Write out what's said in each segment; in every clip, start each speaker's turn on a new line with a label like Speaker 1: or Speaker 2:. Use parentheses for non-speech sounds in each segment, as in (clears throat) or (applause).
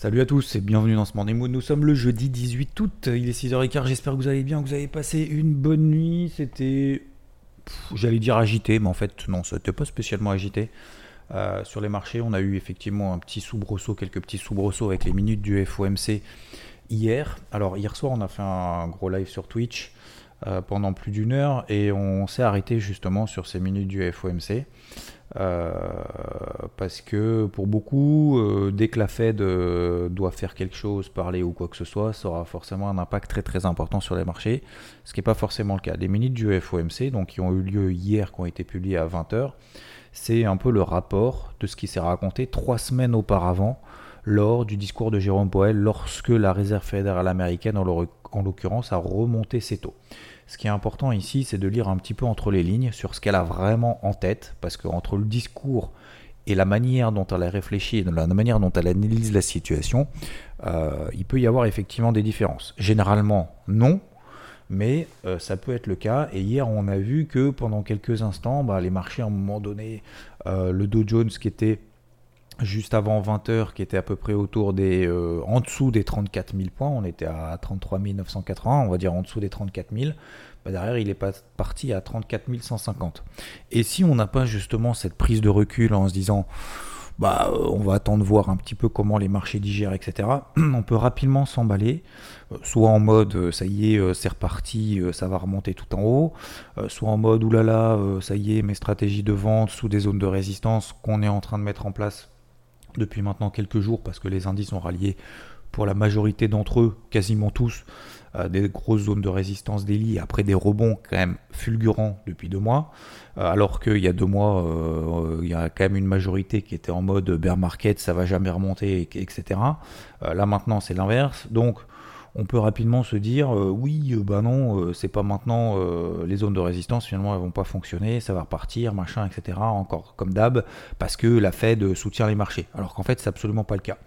Speaker 1: Salut à tous et bienvenue dans ce Morning. Nous sommes le jeudi 18 août, il est 6h15. J'espère que vous allez bien, que vous avez passé une bonne nuit. C'était, j'allais dire agité, mais en fait, non, c'était pas spécialement agité. Euh, sur les marchés, on a eu effectivement un petit soubresaut, quelques petits soubresauts avec les minutes du FOMC hier. Alors, hier soir, on a fait un gros live sur Twitch euh, pendant plus d'une heure et on s'est arrêté justement sur ces minutes du FOMC. Euh, parce que pour beaucoup, euh, dès que la Fed euh, doit faire quelque chose, parler ou quoi que ce soit, ça aura forcément un impact très très important sur les marchés, ce qui n'est pas forcément le cas. Les minutes du FOMC, donc qui ont eu lieu hier, qui ont été publiées à 20h, c'est un peu le rapport de ce qui s'est raconté trois semaines auparavant lors du discours de Jérôme Powell, lorsque la Réserve fédérale américaine, en l'occurrence, a remonté ses taux. Ce qui est important ici, c'est de lire un petit peu entre les lignes sur ce qu'elle a vraiment en tête, parce qu'entre le discours et la manière dont elle a réfléchi, la manière dont elle analyse la situation, euh, il peut y avoir effectivement des différences. Généralement, non, mais euh, ça peut être le cas. Et hier, on a vu que pendant quelques instants, bah, les marchés, à un moment donné, euh, le Dow Jones qui était juste avant 20h, qui était à peu près autour des, euh, en dessous des 34 000 points, on était à 33 980, on va dire en dessous des 34 000, bah derrière il est parti à 34 150. Et si on n'a pas justement cette prise de recul en se disant, bah, euh, on va attendre voir un petit peu comment les marchés digèrent, etc., (clears throat) on peut rapidement s'emballer, euh, soit en mode ça y est, c'est reparti, ça va remonter tout en haut, soit en mode oulala, ça y est, mes stratégies de vente sous des zones de résistance qu'on est en train de mettre en place depuis maintenant quelques jours parce que les indices ont rallié pour la majorité d'entre eux, quasiment tous, euh, des grosses zones de résistance lits après des rebonds quand même fulgurants depuis deux mois, euh, alors qu'il y a deux mois, euh, il y a quand même une majorité qui était en mode bear market, ça va jamais remonter, etc. là maintenant c'est l'inverse, donc on peut rapidement se dire oui, bah non, c'est pas maintenant les zones de résistance finalement elles vont pas fonctionner, ça va repartir, machin, etc. Encore comme d'hab, parce que la Fed soutient les marchés, alors qu'en fait c'est absolument pas le cas.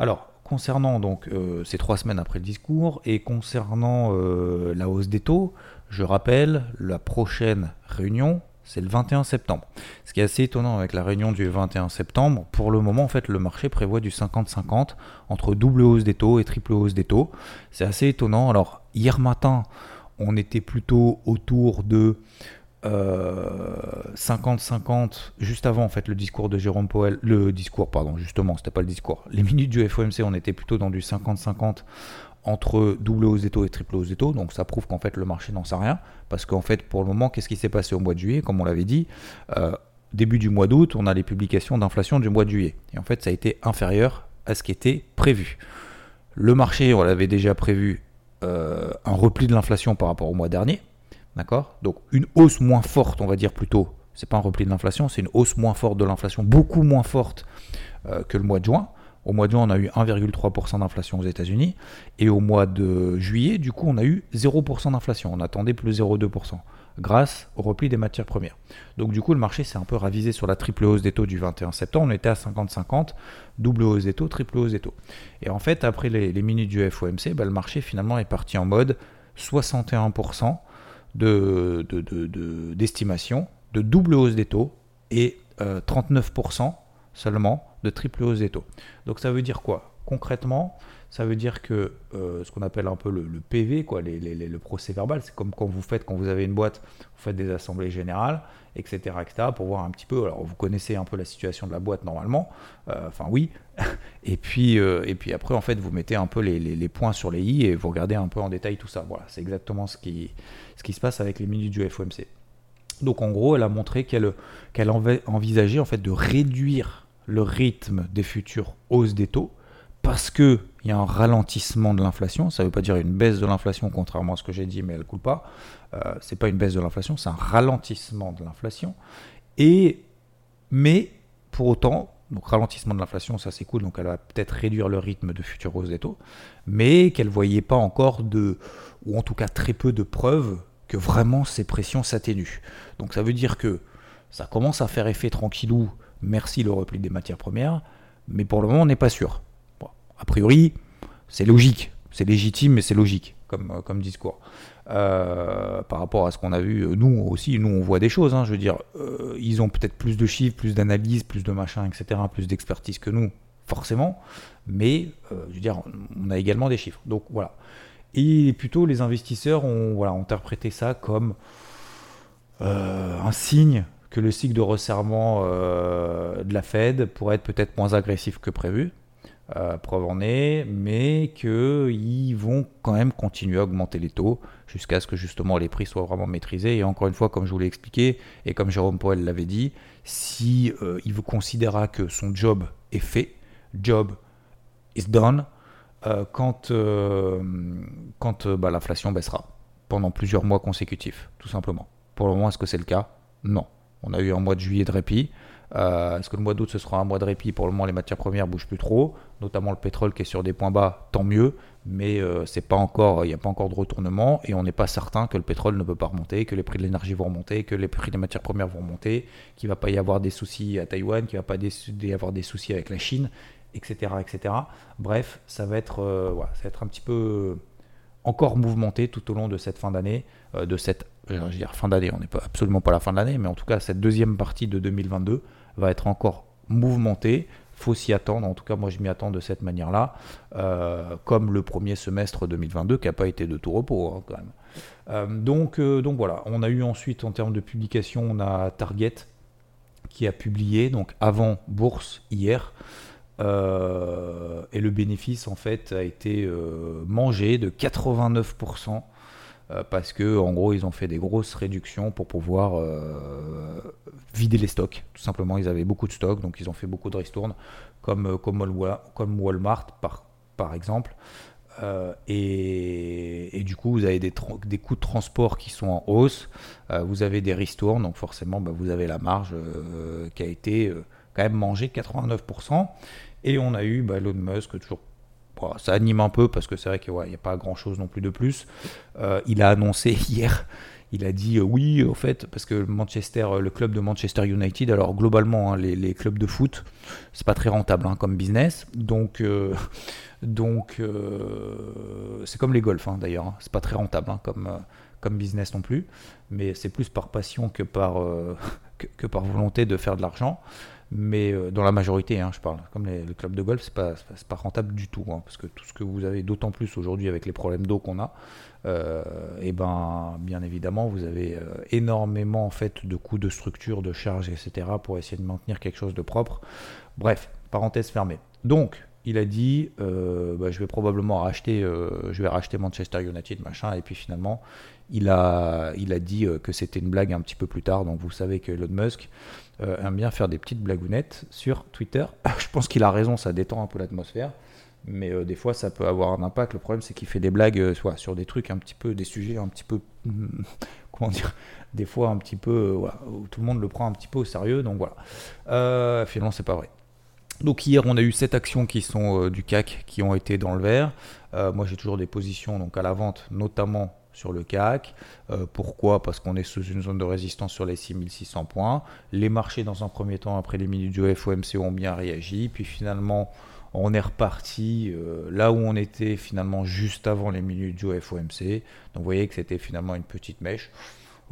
Speaker 1: Alors concernant donc ces trois semaines après le discours et concernant la hausse des taux, je rappelle la prochaine réunion c'est le 21 septembre. Ce qui est assez étonnant avec la réunion du 21 septembre, pour le moment, en fait, le marché prévoit du 50-50 entre double hausse des taux et triple hausse des taux. C'est assez étonnant. Alors, hier matin, on était plutôt autour de 50-50 euh, juste avant en fait le discours de Jérôme Powell, le discours pardon justement c'était pas le discours, les minutes du FOMC on était plutôt dans du 50-50 entre double hausse des taux et triple hausse des taux. Donc ça prouve qu'en fait le marché n'en sait rien. Parce qu'en fait pour le moment, qu'est-ce qui s'est passé au mois de juillet? Comme on l'avait dit, euh, début du mois d'août, on a les publications d'inflation du mois de juillet. Et en fait ça a été inférieur à ce qui était prévu. Le marché, on l'avait déjà prévu, euh, un repli de l'inflation par rapport au mois dernier. D'accord? Donc une hausse moins forte, on va dire plutôt. C'est pas un repli de l'inflation, c'est une hausse moins forte de l'inflation, beaucoup moins forte euh, que le mois de juin. Au mois de juin, on a eu 1,3% d'inflation aux États-Unis. Et au mois de juillet, du coup, on a eu 0% d'inflation. On attendait plus 0,2% grâce au repli des matières premières. Donc du coup, le marché s'est un peu ravisé sur la triple hausse des taux du 21 septembre. On était à 50-50, double hausse des taux, triple hausse des taux. Et en fait, après les, minutes du FOMC, bah, le marché finalement est parti en mode 61% d'estimation de, de, double hausse des taux et 39% euh, seulement de triple hausse des taux. Donc ça veut dire quoi? Concrètement, ça veut dire que euh, ce qu'on appelle un peu le, PV, quoi, le procès verbal, c'est comme quand vous faites, quand vous avez une boîte, vous faites des assemblées générales, etc., etc., pour voir un petit peu. Alors vous connaissez un peu la situation de la boîte normalement, euh, enfin oui. (laughs) et puis euh, et puis après en fait vous mettez un peu les, points sur les i et vous regardez un peu en détail tout ça. Voilà, c'est exactement ce qui ce qui se passe avec les minutes du FOMC. Donc en gros, elle a montré qu'elle qu'elle envisageait en fait de réduire le rythme des futures hausses des taux parce qu'il y a un ralentissement de l'inflation. Ça ne veut pas dire une baisse de l'inflation, contrairement à ce que j'ai dit, mais elle ne coule pas. Euh, ce n'est pas une baisse de l'inflation, c'est un ralentissement de l'inflation. Et, mais pour autant, Donc ralentissement de l'inflation, ça c'est cool, donc elle va peut-être réduire le rythme de future hausse des taux, mais qu'elle ne voyait pas encore de, ou en tout cas très peu de preuves que vraiment ces pressions s'atténuent. Donc ça veut dire que ça commence à faire effet tranquillou, merci le repli des matières premières, mais pour le moment on n'est pas sûr. a priori, c'est logique, c'est légitime, mais c'est logique comme, euh, comme discours. Euh, par rapport à ce qu'on a vu, euh, nous aussi, nous on voit des choses. Hein, je veux dire, ils ont peut-être plus de chiffres, plus d'analyses, plus de machin, etc., plus d'expertise que nous, forcément. Mais je veux dire, on a également des chiffres. Donc voilà. Et plutôt, les investisseurs ont voilà, interprété ça comme un signe que le cycle de resserrement de la Fed pourrait être peut-être moins agressif que prévu. Euh, preuve en est, mais qu'ils vont quand même continuer à augmenter les taux jusqu'à ce que justement les prix soient vraiment maîtrisés. Et encore une fois, comme je vous l'ai expliqué, et comme Jérôme Poel l'avait dit, si euh, il considérera que son job est fait, job is done, euh, quand, quand bah, l'inflation baissera pendant plusieurs mois consécutifs, tout simplement. Pour le moment, est-ce que c'est le cas? Non. On a eu un mois de juillet de répit. Euh, est-ce que le mois d'août ce sera un mois de répit Pour le moment, les matières premières bougent plus trop, notamment le pétrole qui est sur des points bas, tant mieux. Mais euh, il n'y a pas encore de retournement et on n'est pas certain que le pétrole ne peut pas remonter, que les prix de l'énergie vont remonter, que les prix des matières premières vont remonter, qu'il va pas y avoir des soucis à Taïwan, qu'il va pas y avoir des soucis avec la Chine, etc., etc. Bref, ça va être, euh, ça va être un petit peu encore mouvementé tout au long de cette fin d'année, de cette je veux dire fin d'année, on n'est pas absolument pas à la fin de l'année, mais en tout cas cette deuxième partie de 2022 va être encore mouvementé. Faut s'y attendre. En tout cas, moi, je m'y attends de cette manière-là, euh, comme le premier semestre 2022 qui n'a pas été de tout repos hein, quand même. Euh, donc, euh, donc voilà. On a eu ensuite en termes de publication, on a Target qui a publié donc avant bourse hier. et le bénéfice en fait a été mangé de 89% euh, parce que en gros ils ont fait des grosses réductions pour pouvoir euh, vider les stocks. Tout simplement, ils avaient beaucoup de stocks, donc ils ont fait beaucoup de ristournes, comme, euh, comme, Walmart par, par exemple. et, du coup, vous avez des, des, coûts de transport qui sont en hausse, vous avez des ristournes, donc forcément, bah, vous avez la marge qui a été quand même mangée de 89%. Et on a eu bah, Elon Musk, toujours ça anime un peu parce que c'est vrai qu'il n'y a pas grand chose non plus de plus. Euh, il a annoncé (laughs) hier, il a dit euh, oui, au fait, parce que Manchester, euh, le club de Manchester United, alors globalement, hein, les, clubs de foot, c'est pas très rentable hein, comme business. Donc, donc c'est comme les golfs hein, d'ailleurs, c'est pas très rentable comme, comme business non plus. Mais c'est plus par passion que par, (laughs) que par volonté de faire de l'argent mais euh, dans la majorité, hein, je parle. Comme les, clubs de golf, c'est pas, pas rentable du tout, hein, parce que tout ce que vous avez, d'autant plus aujourd'hui avec les problèmes d'eau qu'on a, et euh, eh ben, bien évidemment, vous avez euh, énormément en fait de coûts de structure, de charges, etc. pour essayer de maintenir quelque chose de propre. Bref, parenthèse fermée. Donc, il a dit, bah, je vais probablement racheter, je vais racheter Manchester United, machin, et puis finalement, il a, il a dit que c'était une blague un petit peu plus tard. Donc, vous savez que Elon Musk euh, aime bien faire des petites blagounettes sur Twitter. (laughs) Je pense qu'il a raison, ça détend un peu l'atmosphère. Mais euh, des fois, ça peut avoir un impact. Le problème, c'est qu'il fait des blagues euh, soit sur des trucs un petit peu, des sujets un petit peu, (laughs) comment dire, des fois un petit peu, tout le monde le prend un petit peu au sérieux. Donc voilà. finalement, c'est pas vrai. Donc hier, on a eu sept actions qui sont du CAC qui ont été dans le vert. moi, j'ai toujours des positions donc à la vente, notamment sur le CAC. Euh, pourquoi? Parce qu'on est sous une zone de résistance sur les 6600 points. Les marchés, dans un premier temps, après les minutes du FOMC, ont bien réagi. Puis finalement, on est reparti euh, là où on était finalement juste avant les minutes du FOMC. Donc vous voyez que c'était finalement une petite mèche.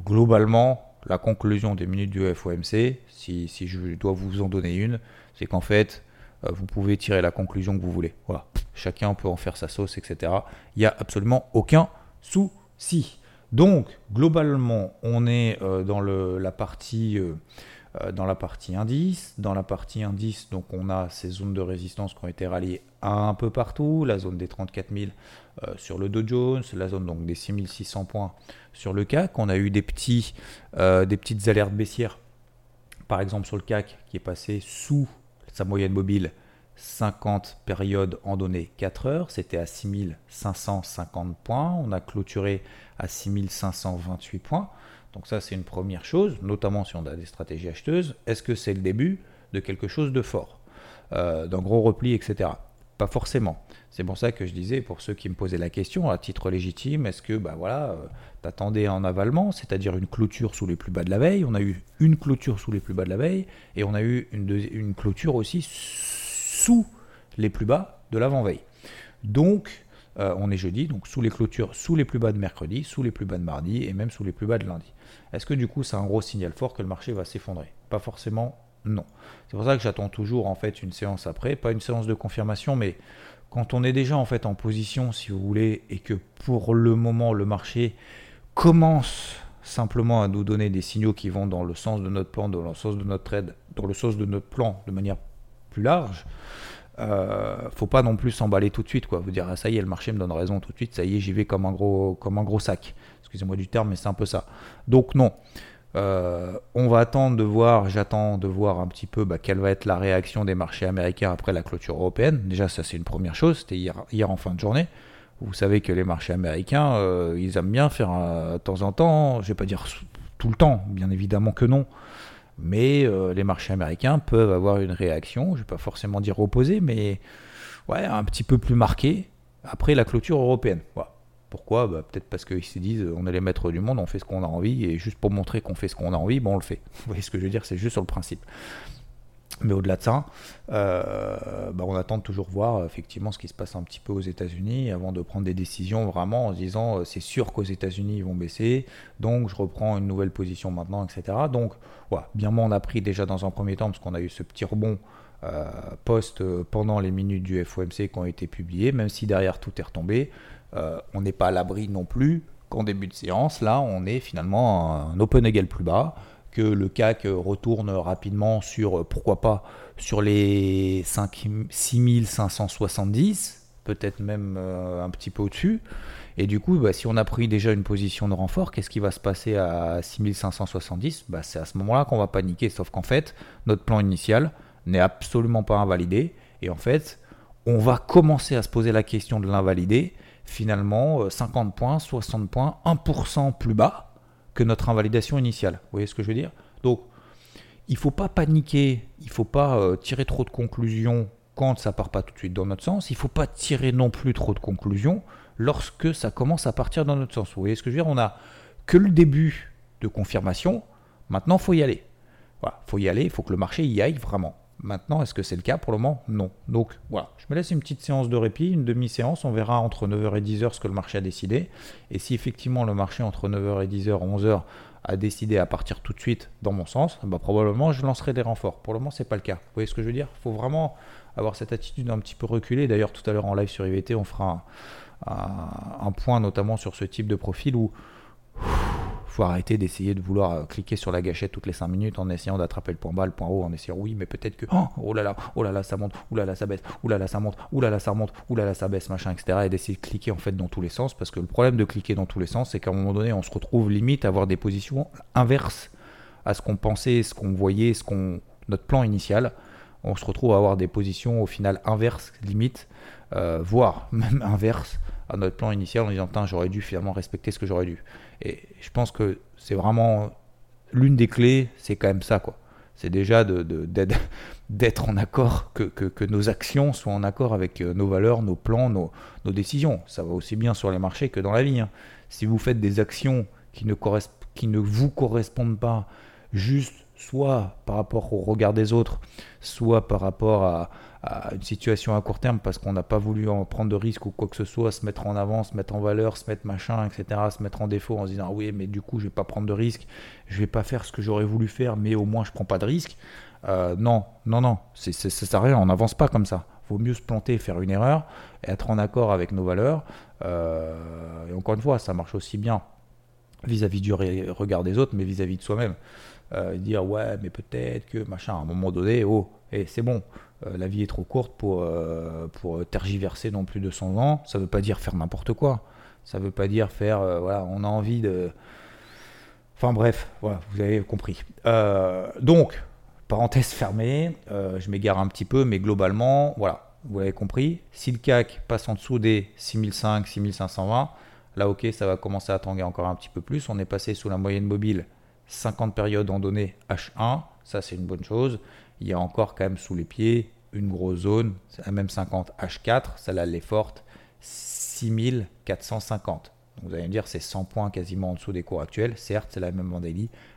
Speaker 1: Globalement, la conclusion des minutes du FOMC, si, je dois vous en donner une, c'est qu'en fait, euh, vous pouvez tirer la conclusion que vous voulez. Voilà. Chacun peut en faire sa sauce, etc. Il n'y a absolument aucun sous si. Donc, globalement, on est euh, dans la partie... Euh, euh, dans la partie indice. Dans la partie indice, donc on a ces zones de résistance qui ont été ralliées un peu partout, la zone des 34 000 sur le Dow Jones, la zone donc des 6600 points sur le CAC. On a eu des, des petites alertes baissières, par exemple sur le CAC qui est passé sous sa moyenne mobile 50 périodes en données 4 heures, c'était à 6550 points, on a clôturé à 6528 points. Donc ça c'est une première chose, notamment si on a des stratégies acheteuses. Est-ce que c'est le début de quelque chose de fort d'un gros repli, etc. Pas forcément. C'est pour ça que je disais, pour ceux qui me posaient la question, à titre légitime, est-ce que, bah voilà, euh, t'attendais en avalement, c'est-à-dire une clôture sous les plus bas de la veille, on a eu une clôture sous les plus bas de la veille, et on a eu une, une clôture aussi sous les plus bas de l'avant-veille. Donc, euh, on est jeudi, donc sous les clôtures, sous les plus bas de mercredi, sous les plus bas de mardi, et même sous les plus bas de lundi. Est-ce que du coup, c'est un gros signal fort que le marché va s'effondrer? Pas forcément non. C'est pour ça que j'attends toujours en fait une séance après, pas une séance de confirmation, mais quand on est déjà en fait en position, si vous voulez, et que pour le moment le marché commence simplement à nous donner des signaux qui vont dans le sens de notre plan, dans le sens de notre trade, dans le sens de notre plan de manière large, euh, faut pas non plus s'emballer tout de suite, quoi. Vous dire ah, ça y est, le marché me donne raison tout de suite, ça y est, j'y vais comme un gros, comme un gros sac. Excusez-moi du terme, mais c'est un peu ça. Donc non. Euh, on va attendre de voir, j'attends de voir un petit peu bah, quelle va être la réaction des marchés américains après la clôture européenne. Déjà, ça c'est une première chose, c'était hier, en fin de journée. Vous savez que les marchés américains, euh, ils aiment bien faire de temps en temps, je vais pas dire tout le temps, bien évidemment que non, mais les marchés américains peuvent avoir une réaction, je vais pas forcément dire opposée, mais ouais, un petit peu plus marquée après la clôture européenne. Pourquoi? Bah, Peut-être parce qu'ils se disent on est les maîtres du monde, on fait ce qu'on a envie, et juste pour montrer qu'on fait ce qu'on a envie, bon, on le fait. (laughs) Vous voyez ce que je veux dire? C'est juste sur le principe. Mais au-delà de ça, euh, bah, on attend de toujours voir effectivement ce qui se passe un petit peu aux États-Unis avant de prendre des décisions vraiment en se disant euh, c'est sûr qu'aux États-Unis ils vont baisser, donc je reprends une nouvelle position maintenant, etc. Donc, bien moins on a pris déjà dans un premier temps parce qu'on a eu ce petit rebond euh, post pendant les minutes du FOMC qui ont été publiées, même si derrière tout est retombé. Euh, on n'est pas à l'abri non plus qu'en début de séance, là, on est finalement un open égal plus bas, que le CAC retourne rapidement sur, pourquoi pas, sur les 6570, peut-être même euh, un petit peu au-dessus. Et du coup, bah, si on a pris déjà une position de renfort, qu'est-ce qui va se passer à 6570 bah, C'est à ce moment-là qu'on va paniquer, sauf qu'en fait, notre plan initial n'est absolument pas invalidé. Et en fait, on va commencer à se poser la question de l'invalider finalement 50 euh, points, 60 points, 1% plus bas que notre invalidation initiale. Vous voyez ce que je veux dire? Donc, il faut pas paniquer, il faut pas euh, tirer trop de conclusions quand ça part pas tout de suite dans notre sens. Il faut pas tirer non plus trop de conclusions lorsque ça commence à partir dans notre sens. Vous voyez ce que je veux dire? On n'a que le début de confirmation. Maintenant, faut y aller. Voilà, faut y aller, il faut que le marché y aille vraiment. Maintenant, est-ce que c'est le cas pour le moment? Non. Donc voilà, je me laisse une petite séance de répit, une demi-séance. On verra entre 9h et 10h ce que le marché a décidé. Et si effectivement le marché entre 9h et 10h, 11h a décidé à partir tout de suite dans mon sens, bah, probablement je lancerai des renforts. Pour le moment, c'est pas le cas. Vous voyez ce que je veux dire? Il faut vraiment avoir cette attitude un petit peu reculée. D'ailleurs, tout à l'heure en live sur IVT, on fera un, un point notamment sur ce type de profil où faut arrêter d'essayer de vouloir euh, cliquer sur la gâchette toutes les 5 minutes en essayant d'attraper le point bas, le point haut, en essayant oui, mais peut-être que oh, oh, là là, oh là là, ça monte, oh là là, ça baisse, oh là là, ça monte, oh là là, ça monte, oh là là, ça baisse, machin, etc. Et d'essayer de cliquer en fait dans tous les sens parce que le problème de cliquer dans tous les sens, c'est qu'à un moment donné, on se retrouve limite à avoir des positions inverses à ce qu'on pensait, ce qu'on voyait, ce qu'on notre plan initial. On se retrouve à avoir des positions au final inverses, limite, euh, voire même inverses à notre plan initial en disant j'aurais dû finalement respecter ce que j'aurais dû. Et je pense que c'est vraiment l'une des clés, c'est quand même ça quoi. C'est déjà d'être (laughs) de, en accord, que, que, nos actions soient en accord avec euh, nos valeurs, nos plans, nos, nos décisions. Ça va aussi bien sur les marchés que dans la vie. Hein. Si vous faites des actions qui ne, qui ne vous correspondent pas, juste soit par rapport au regard des autres, soit par rapport à, une situation à court terme parce qu'on n'a pas voulu en prendre de risques ou quoi que ce soit, se mettre en avant, se mettre en valeur, se mettre machin, etc., se mettre en défaut en se disant oui, mais du coup, je vais pas prendre de risques, je vais pas faire ce que j'aurais voulu faire, mais au moins je prends pas de risques. Euh, non, non, non, c'est, ça sert à rien, on n'avance pas comme ça. Vaut mieux se planter, faire une erreur, être en accord avec nos valeurs. Euh, et encore une fois, ça marche aussi bien vis-à-vis du regard des autres, mais vis-à-vis de soi-même. Euh, dire ouais, mais peut-être que machin, à un moment donné, oh, et eh, c'est bon, euh, la vie est trop courte pour, euh, pour tergiverser non plus de 200 ans. Ça veut pas dire faire n'importe quoi. Ça veut pas dire faire, voilà, on a envie de. Enfin bref, voilà, vous avez compris. donc, parenthèse fermée, je m'égare un petit peu, mais globalement, voilà, vous l'avez compris. Si le CAC passe en dessous des 6005, 6520, là ok, ça va commencer à tanguer encore un petit peu plus. On est passé sous la moyenne mobile 50 périodes en données H1, ça c'est une bonne chose. Il y a encore quand même sous les pieds une grosse zone, la même 50 H4, celle-là elle est forte, 6450. Donc vous allez me dire c'est 100 points quasiment en dessous des cours actuels, certes c'est la même en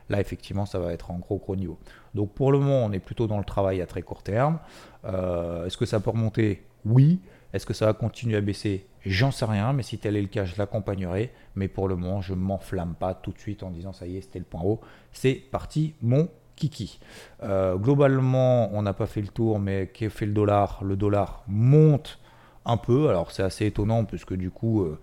Speaker 1: là effectivement ça va être en gros gros niveau. Donc pour le moment on est plutôt dans le travail à très court terme. Euh, est-ce que ça peut remonter? Oui. Est-ce que ça va continuer à baisser? J'en sais rien, mais si tel est le cas, je l'accompagnerai. Mais pour le moment, je m'enflamme pas tout de suite en disant ça y est, c'était le point haut. C'est parti, mon kiki. Euh, globalement, on n'a pas fait le tour, mais qu'est fait le dollar? Le dollar monte un peu. Alors c'est assez étonnant puisque du coup, euh,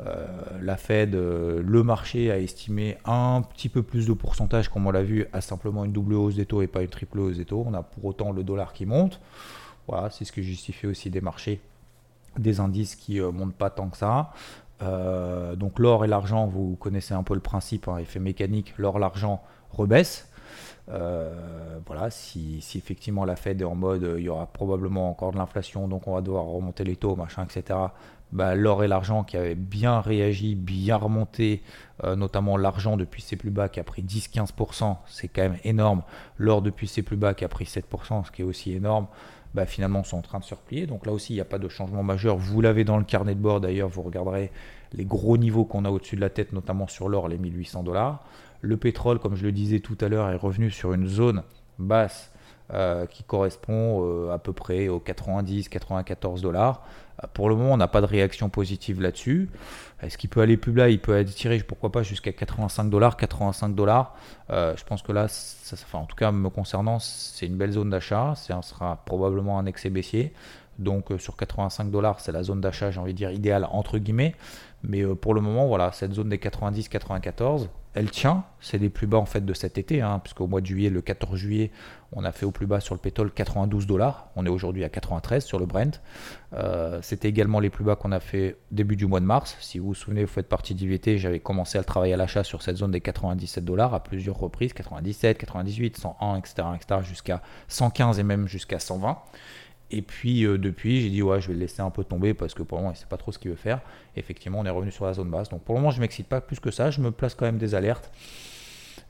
Speaker 1: euh, la Fed, le marché a estimé un petit peu plus de pourcentage, comme on l'a vu, à simplement une double hausse des taux et pas une triple hausse des taux. On a pour autant le dollar qui monte. Voilà, c'est ce qui justifie aussi des marchés des indices qui euh, montent pas tant que ça. Euh, donc l'or et l'argent, vous connaissez un peu le principe, hein, effet mécanique, l'or, l'argent rebaisse. Euh, voilà, si, effectivement la Fed est en mode il y aura probablement encore de l'inflation, donc on va devoir remonter les taux, machin, etc. Bah, l'or et l'argent qui avaient bien réagi, bien remonté, notamment l'argent depuis ses plus bas qui a pris 10-15%, c'est quand même énorme. L'or depuis ses plus bas qui a pris 7%, ce qui est aussi énorme bah, finalement sont en train de se replier. Donc là aussi, il n'y a pas de changement majeur. Vous l'avez dans le carnet de bord d'ailleurs, vous regarderez les gros niveaux qu'on a au-dessus de la tête, notamment sur l'or, les 1800 dollars. Le pétrole, comme je le disais tout à l'heure, est revenu sur une zone basse euh, qui correspond euh, à peu près aux 90-94 dollars. Euh, pour le moment, on n'a pas de réaction positive là-dessus. Est-ce qu'il peut aller plus bas? Il peut tiré, pourquoi pas, jusqu'à 85 dollars. 85 dollars, je pense que là, ça, en tout cas, me concernant, c'est une belle zone d'achat. Ce sera probablement un excès baissier. Donc sur 85 dollars, c'est la zone d'achat, j'ai envie de dire, idéale entre guillemets. Mais pour le moment, voilà, cette zone des 90-94, elle tient. C'est les plus bas en fait de cet été, hein, puisqu'au mois de juillet, le 14 juillet, on a fait au plus bas sur le pétrole 92 dollars. On est aujourd'hui à 93 sur le Brent. Euh, c'était également les plus bas qu'on a fait début du mois de mars. Si vous vous souvenez, vous faites partie d'IVT, j'avais commencé à le travailler à l'achat sur cette zone des 97 dollars à plusieurs reprises, 97, 98, 101, etc., etc., jusqu'à 115 et même jusqu'à 120. Et puis euh, depuis, j'ai dit ouais, je vais le laisser un peu tomber parce que pour le moment, il ne sait pas trop ce qu'il veut faire. effectivement, on est revenu sur la zone basse. Donc pour le moment, je ne m'excite pas plus que ça. Je me place quand même des alertes.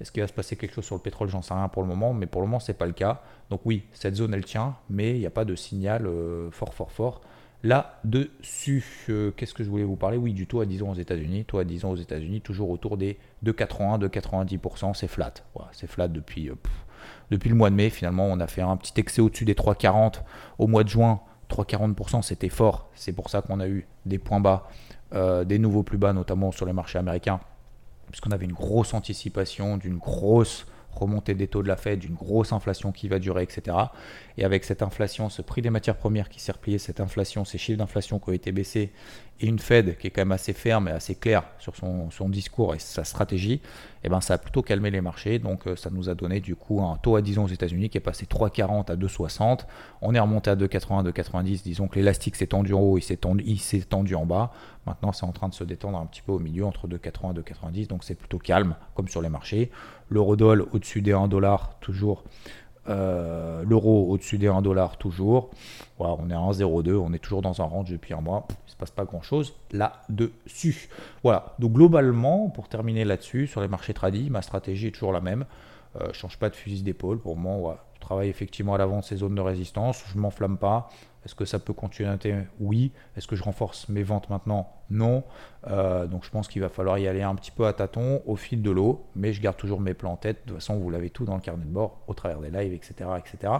Speaker 1: Est-ce qu'il va se passer quelque chose sur le pétrole? J'en sais rien pour le moment, mais pour le moment, ce n'est pas le cas. Donc oui, cette zone, elle tient, mais il n'y a pas de signal euh, fort, fort, fort. Là-dessus, euh, qu'est-ce que je voulais vous parler? Oui, du taux à 10 ans aux États-Unis. Taux à 10 ans aux États-Unis, toujours autour des 2,81, 2,90%. C'est flat. c'est flat depuis depuis le mois de mai. Finalement, on a fait un petit excès au-dessus des 3,40 au mois de juin. 3,40%, c'était fort. C'est pour ça qu'on a eu des points bas, euh, des nouveaux plus bas, notamment sur les marchés américains, puisqu'on avait une grosse anticipation d'une grosse remontée des taux de la Fed, d'une grosse inflation qui va durer, etc. Et avec cette inflation, ce prix des matières premières qui s'est replié, cette inflation, ces chiffres d'inflation qui ont été baissés, et une Fed qui est quand même assez ferme et assez claire sur son, son discours et sa stratégie, eh ben ça a plutôt calmé les marchés. Donc euh, ça nous a donné du coup un taux à 10 ans aux États-Unis qui est passé 3,40 à 2,60. On est remonté à 2,80, 2,90. Disons que l'élastique s'est tendu en haut, il s'est tendu, tendu, en bas. Maintenant, c'est en train de se détendre un petit peu au milieu entre 2,80 et 2,90. Donc c'est plutôt calme, comme sur les marchés. L'eurodoll au-dessus des 1 dollar, toujours. Euh, l'euro au-dessus des 1 dollar, toujours. On est à 1,02. On est toujours dans un range depuis un mois. Il ne se passe pas grand-chose là-dessus. Voilà. Donc globalement, pour terminer là-dessus, sur les marchés tradis, ma stratégie est toujours la même. Euh, je change pas de fusil d'épaule. Pour moi, voilà. je travaille effectivement à l'avant ces zones de résistance. Je m'enflamme pas. Est-ce que ça peut continuer à Oui. Est-ce que je renforce mes ventes maintenant? Non. Euh, donc je pense qu'il va falloir y aller un petit peu à tâtons, au fil de l'eau, mais je garde toujours mes plans en tête. De toute façon, vous l'avez tout dans le carnet de bord, au travers des lives, etc. etc.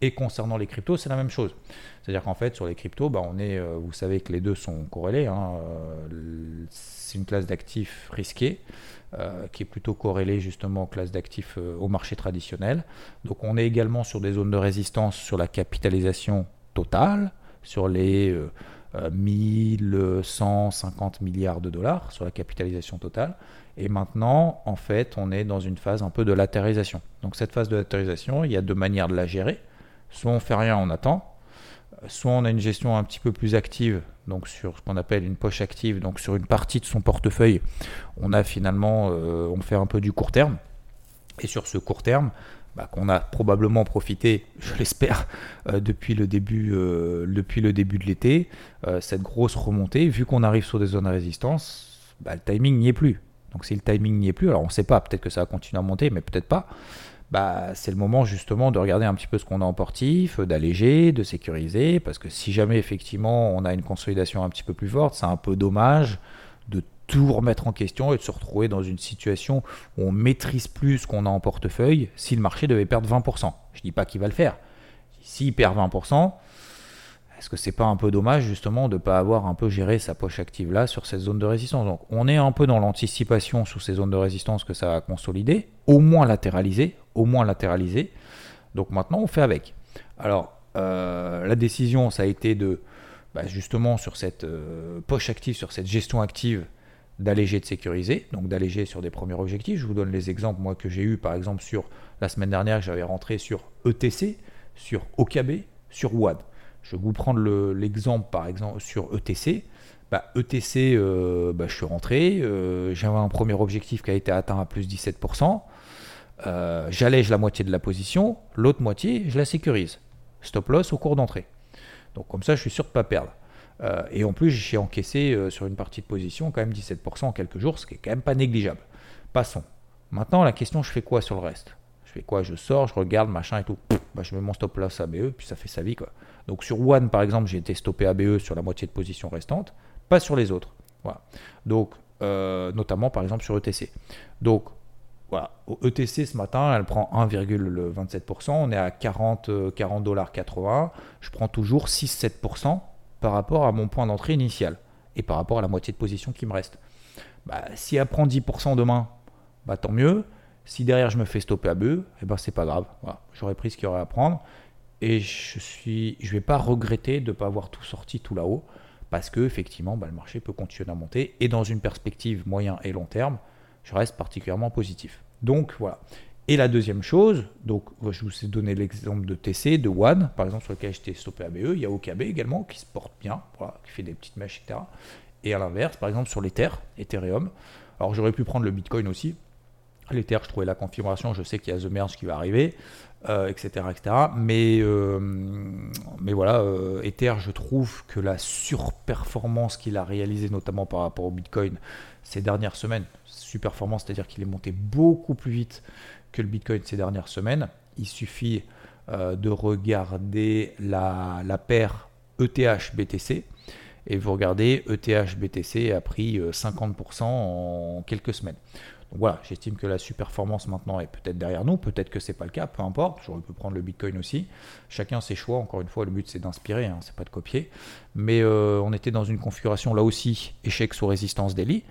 Speaker 1: Et concernant les cryptos, c'est la même chose. C'est-à-dire qu'en fait, sur les cryptos, bah, on est, euh, vous savez que les deux sont corrélés. Hein. Euh, c'est une classe d'actifs risqués. qui est plutôt corrélée justement aux classes d'actifs au marché traditionnel. Donc on est également sur des zones de résistance sur la capitalisation total sur les 1150 euh, milliards de dollars sur la capitalisation totale. Et maintenant, en fait, on est dans une phase un peu de latérisation. Donc cette phase de latérisation, il y a deux manières de la gérer. Soit on fait rien, on attend. Soit on a une gestion un petit peu plus active, donc sur ce qu'on appelle une poche active, donc sur une partie de son portefeuille, on a finalement, euh, on fait un peu du court terme. Et sur ce court terme, bah, qu'on a probablement profité, je l'espère, euh, depuis, le début, euh, depuis le début de l'été, euh, cette grosse remontée, vu qu'on arrive sur des zones de résistance, bah, le timing n'y est plus. Donc si le timing n'y est plus, alors on ne sait pas, peut-être que ça va continuer à monter, mais peut-être pas. bah, c'est le moment justement de regarder un petit peu ce qu'on a en portif, d'alléger, de sécuriser, parce que si jamais effectivement on a une consolidation un petit peu plus forte, c'est un peu dommage de tout remettre en question et de se retrouver dans une situation où on maîtrise plus ce qu'on a en portefeuille si le marché devait perdre 20%. Je ne dis pas qu'il va le faire. S'il perd 20%, est-ce que c'est pas un peu dommage justement de ne pas avoir un peu géré sa poche active là sur cette zone de résistance? Donc on est un peu dans l'anticipation sous ces zones de résistance que ça va consolider, au moins latéraliser, au moins latéraliser. Donc maintenant on fait avec. Alors euh, la décision ça a été de bah, justement sur cette euh, poche active, sur cette gestion active, d'alléger, de sécuriser, donc d'alléger sur des premiers objectifs. Je vous donne les exemples moi que j'ai eu par exemple sur la semaine dernière, j'avais rentré sur ETC, sur OKB, sur WAD. Je vais vous prendre l'exemple par exemple sur ETC. Bah, ETC, euh, bah, je suis rentré, euh, j'avais un premier objectif qui a été atteint à plus 17%. Euh, j'allège la moitié de la position, l'autre moitié, je la sécurise. Stop loss au cours d'entrée. Donc comme ça, je suis sûr de ne pas perdre. Et en plus, j'ai encaissé sur une partie de position quand même 17% en quelques jours, ce qui est quand même pas négligeable. Passons. Maintenant, la question, je fais quoi sur le reste? Je fais quoi? Je sors, je regarde, machin et tout. Bah, je mets mon stop loss ABE, puis ça fait sa vie. quoi. Donc sur One, par exemple, j'ai été stoppé ABE sur la moitié de position restante, pas sur les autres. Voilà. Donc, euh, notamment par exemple sur ETC. Donc, voilà. ETC ce matin, elle prend 1,27%. On est à 40 dollars 80. Je prends toujours 6-7% par rapport à mon point d'entrée initial et par rapport à la moitié de position qui me reste. Bah, si elle prend 10% demain, bah, tant mieux. Si derrière je me fais stopper à BE, eh ben c'est pas grave. J'aurais pris ce qu'il y aurait à prendre et je suis, je vais pas regretter de ne pas avoir tout sorti tout là-haut parce que effectivement, bah, le marché peut continuer à monter et dans une perspective moyen et long terme, je reste particulièrement positif. Donc voilà. Et la deuxième chose, donc je vous ai donné l'exemple de TC, de One, par exemple sur lequel j'étais stoppé ABE, il y a OKB également qui se porte bien, qui fait des petites mèches, etc. Et à l'inverse, par exemple sur l'Ether, Ethereum, alors j'aurais pu prendre le Bitcoin aussi. L'Ether, je trouvais la configuration, je sais qu'il y a The Merge qui va arriver etc., euh, etc. Mais, euh, mais voilà, euh, Ether, je trouve que la surperformance qu'il a réalisée, notamment par rapport au Bitcoin ces dernières semaines, surperformance, c'est-à-dire qu'il est monté beaucoup plus vite le Bitcoin ces dernières semaines. Il suffit de regarder la, la paire ETH-BTC. Et vous regardez, ETH-BTC a pris 50% en quelques semaines voilà, j'estime que la performance maintenant est peut-être derrière nous, peut-être que c'est pas le cas, peu importe, j'aurais pu prendre le Bitcoin aussi. Chacun ses choix, encore une fois, le but c'est d'inspirer, hein, c'est pas de copier. Mais euh, on était dans une configuration là aussi, échec sous résistance daily.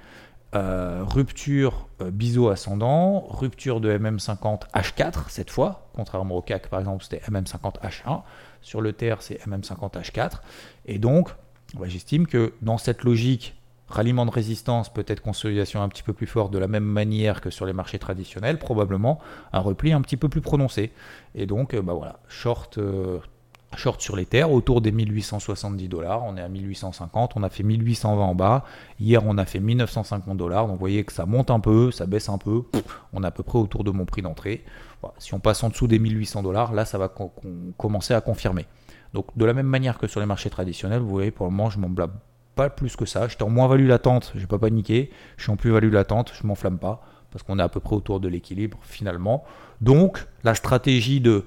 Speaker 1: Euh, rupture euh, biseau ascendant, rupture de MM50 H4 cette fois, contrairement au CAC par exemple c'était MM50 H1, sur le TR c'est MM50 H4, et donc bah, j'estime que dans cette logique ralliement de résistance, peut-être consolidation un petit peu plus forte de la même manière que sur les marchés traditionnels, probablement un repli un petit peu plus prononcé. Et donc, euh, bah voilà, short, short sur les terres autour des 1870 dollars. On est à 1850, on a fait 1820 en bas. Hier, on a fait 1950 dollars. Donc, vous voyez que ça monte un peu, ça baisse un peu. On est à peu près autour de mon prix d'entrée. si on passe en dessous des 1800 dollars, là, ça va commencer à confirmer. Donc, de la même manière que sur les marchés traditionnels, vous voyez, pour le moment, je m'en blâme pas plus que ça. J'étais en moins-value latente, je n'ai pas paniqué. Je suis en plus-value latente, je m'enflamme pas, parce qu'on est à peu près autour de l'équilibre finalement. Donc, la stratégie de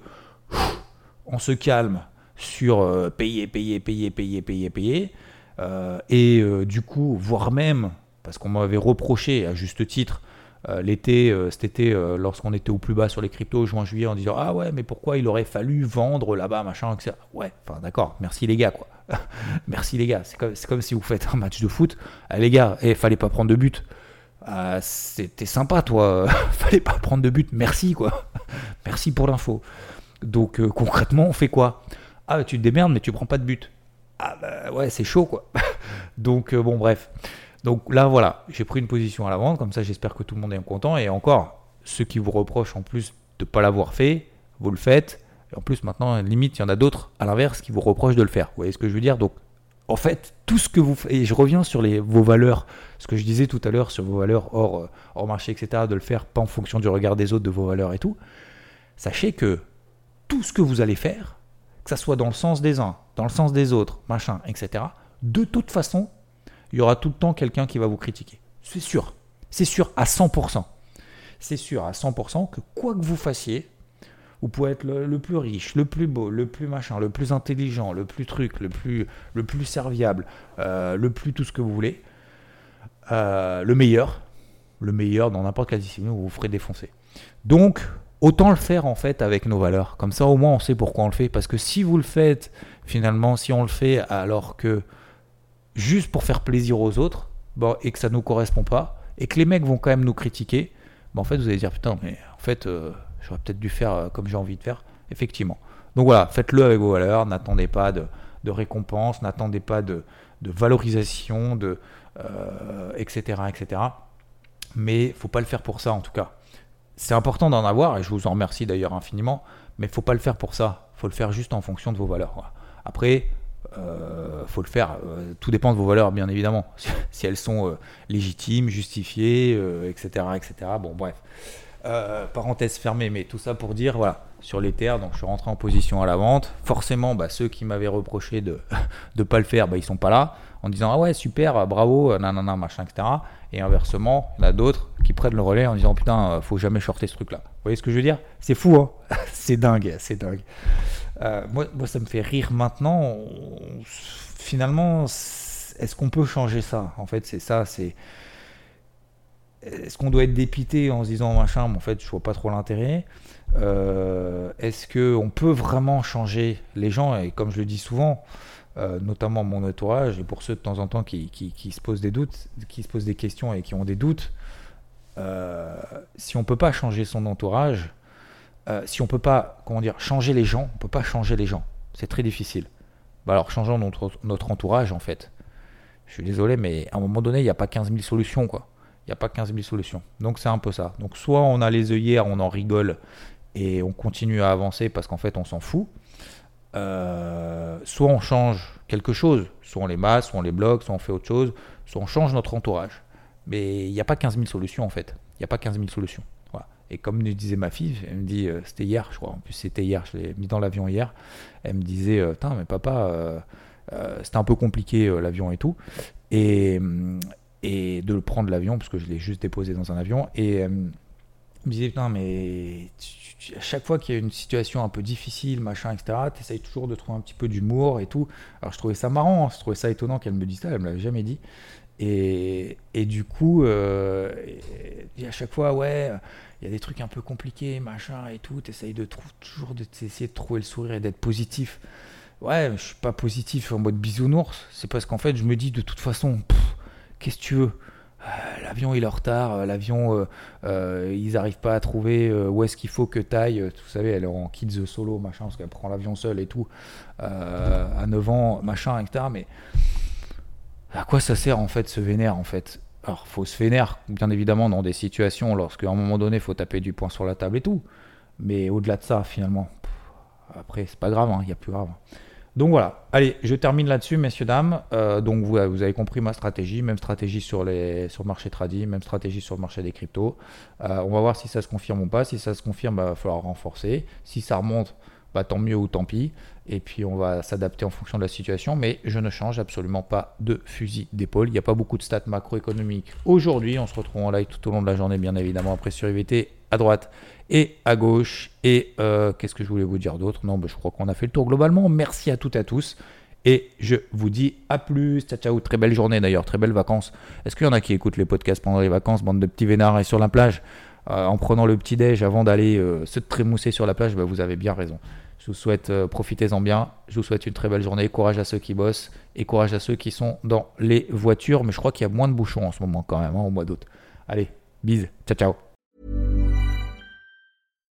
Speaker 1: on se calme sur euh, payer, payer, payer, payer, payer, payer, euh, et euh, du coup, voire même, parce qu'on m'avait reproché à juste titre, l'été, cet été, lorsqu'on était au plus bas sur les cryptos, juin-juillet, en disant Ah ouais, mais pourquoi il aurait fallu vendre là-bas, machin, etc. Ouais, enfin d'accord, merci les gars, quoi. (laughs) Merci les gars. C'est comme, si vous faites un match de foot. Ah, les gars, il eh, fallait pas prendre de but. Ah, C'était sympa, toi. (laughs) fallait pas prendre de but. Merci, quoi. (laughs) Merci pour l'info. Donc concrètement, on fait quoi? Ah, tu te démerdes, mais tu prends pas de but. Ah bah ouais, c'est chaud, quoi. (laughs) Donc euh, bon, bref. Donc là, voilà, j'ai pris une position à la vente. Comme ça, j'espère que tout le monde est content. Et encore, ceux qui vous reprochent en plus de ne pas l'avoir fait, vous le faites en plus, maintenant, limite, il y en a d'autres, à l'inverse, qui vous reprochent de le faire. Vous voyez ce que je veux dire? Donc, en fait, tout ce que vous faites, et je reviens sur vos valeurs, ce que je disais tout à l'heure sur vos valeurs hors, euh, hors marché, etc., de le faire pas en fonction du regard des autres, de vos valeurs et tout, sachez que tout ce que vous allez faire, que ça soit dans le sens des uns, dans le sens des autres, machin, etc., de toute façon, il y aura tout le temps quelqu'un qui va vous critiquer. C'est sûr. C'est sûr à 100%. C'est sûr à 100% que quoi que vous fassiez, Vous pouvez être le, plus riche, le plus beau, le plus machin, le plus intelligent, le plus truc, le plus, le plus serviable, euh, le plus tout ce que vous voulez. Euh, le meilleur, le meilleur dans n'importe quelle discipline, vous vous ferez défoncer. Donc, autant le faire en fait avec nos valeurs. Comme ça, au moins, on sait pourquoi on le fait. Parce que si vous le faites, finalement, si on le fait alors que juste pour faire plaisir aux autres, bon, et que ça ne nous correspond pas, et que les mecs vont quand même nous critiquer, bon, en fait, vous allez dire putain, mais en fait, euh, j'aurais peut-être dû faire euh, comme j'ai envie de faire. Effectivement. Donc voilà, faites-le avec vos valeurs. N'attendez pas de, récompense, n'attendez pas de, de valorisation, de, etc., euh, etc. Mais faut pas le faire pour ça en tout cas. C'est important d'en avoir et je vous en remercie d'ailleurs infiniment, mais faut pas le faire pour ça. Faut le faire juste en fonction de vos valeurs. Après, euh, faut le faire. Euh, tout dépend de vos valeurs, bien évidemment. (laughs) si elles sont euh, légitimes, justifiées, etc., etc. Bon, bref. parenthèse fermée, mais tout ça pour dire, voilà, sur les terres, donc je suis rentré en position à la vente. Forcément, bah, ceux qui m'avaient reproché de (laughs) ne pas le faire, bah, ils sont pas là, en disant ah ouais super, bravo, nanana, machin, etc. Et inversement, il y en a d'autres qui prennent le relais en disant putain, euh, faut jamais shorter ce truc-là. Vous voyez ce que je veux dire? C'est fou, hein? (laughs) C'est dingue, c'est dingue. Euh, moi, moi, ça me fait rire maintenant. Finalement, est-ce qu'on peut changer ça? En fait, c'est ça, c'est. Est-ce qu'on doit être dépité en se disant machin, mais en fait, je vois pas trop l'intérêt euh, Est-ce qu'on peut vraiment changer les gens? Et comme je le dis souvent, euh, notamment mon entourage, et pour ceux de temps en temps qui, se posent des doutes, qui se posent des questions et qui ont des doutes, euh, si on ne peut pas changer son entourage, euh, si on ne peut pas, comment dire, changer les gens, on peut pas changer les gens. C'est très difficile. Bah alors changeons notre, notre entourage en fait. Je suis désolé, mais à un moment donné, il n'y a pas 15 000 solutions quoi. Il n'y a pas 15 000 solutions. Donc c'est un peu ça. Donc soit on a les œillères, on en rigole et on continue à avancer parce qu'en fait on s'en fout. Euh, soit on change quelque chose, soit on les masse, soit on les bloque, soit on fait autre chose, soit on change notre entourage. Mais il n'y a pas 15 000 solutions en fait. Il n'y a pas 15 000 solutions. Et comme me disait ma fille, elle me dit, euh, c'était hier, je crois, en plus c'était hier, je l'ai mis dans l'avion hier, elle me disait, euh, putain, mais papa, c'était un peu compliqué l'avion et tout. Et, et de prendre l'avion, parce que je l'ai juste déposé dans un avion. Et me disais, putain, mais à chaque fois qu'il y a une situation un peu difficile, machin, etc., tu essayes toujours de trouver un petit peu d'humour et tout. Alors je trouvais ça marrant, hein, je trouvais ça étonnant qu'elle me dise ça, elle me l'avait jamais dit. Et, et du coup, euh, à chaque fois, ouais, il y a des trucs un peu compliqués, machin et tout, tu essayes de toujours d'essayer de trouver le sourire et d'être positif. Ouais, je suis pas positif en mode bisounours, c'est parce qu'en fait, je me dis de toute façon, qu'est-ce que tu veux? L'avion il est en retard, euh, l'avion euh, ils n'arrivent pas à trouver où est-ce qu'il faut que taille. Vous savez, elle est en kids solo, machin, parce qu'elle prend l'avion seule et tout, à 9 ans, machin, etc. Mais à quoi ça sert en fait ce vénère en fait? Alors, faut se vénère, bien évidemment, dans des situations lorsqu'à un moment donné, faut taper du poing sur la table et tout. Mais au-delà de ça, finalement, après, c'est pas grave, hein, il y a plus grave. Donc voilà, allez, je termine là-dessus, messieurs, dames. Euh, donc vous, avez compris ma stratégie, même stratégie sur, le marché trading, même stratégie sur le marché des cryptos. Euh, on va voir si ça se confirme ou pas. Si ça se confirme, il bah, va falloir renforcer. Si ça remonte, bah, tant mieux ou tant pis. Et puis on va s'adapter en fonction de la situation. Mais je ne change absolument pas de fusil d'épaule. Il n'y a pas beaucoup de stats macroéconomiques aujourd'hui. On se retrouve en live tout au long de la journée, bien évidemment, après sur IVT à droite et à gauche. Et euh, qu'est-ce que je voulais vous dire d'autre? Non, bah, je crois qu'on a fait le tour globalement. Merci à toutes et à tous. Et je vous dis à plus. Ciao, ciao. Très belle journée d'ailleurs, très belles vacances. Est-ce qu'il y en a qui écoutent les podcasts pendant les vacances, bande de petits vénards et sur la plage euh, En prenant le petit déj avant d'aller euh, se trémousser sur la plage, bah, vous avez bien raison. Je vous souhaite, profitez-en bien. Je vous souhaite une très belle journée. Courage à ceux qui bossent et courage à ceux qui sont dans les voitures. Mais je crois qu'il y a moins de bouchons en ce moment quand même, hein, au mois d'août. Allez, bise. Ciao, ciao.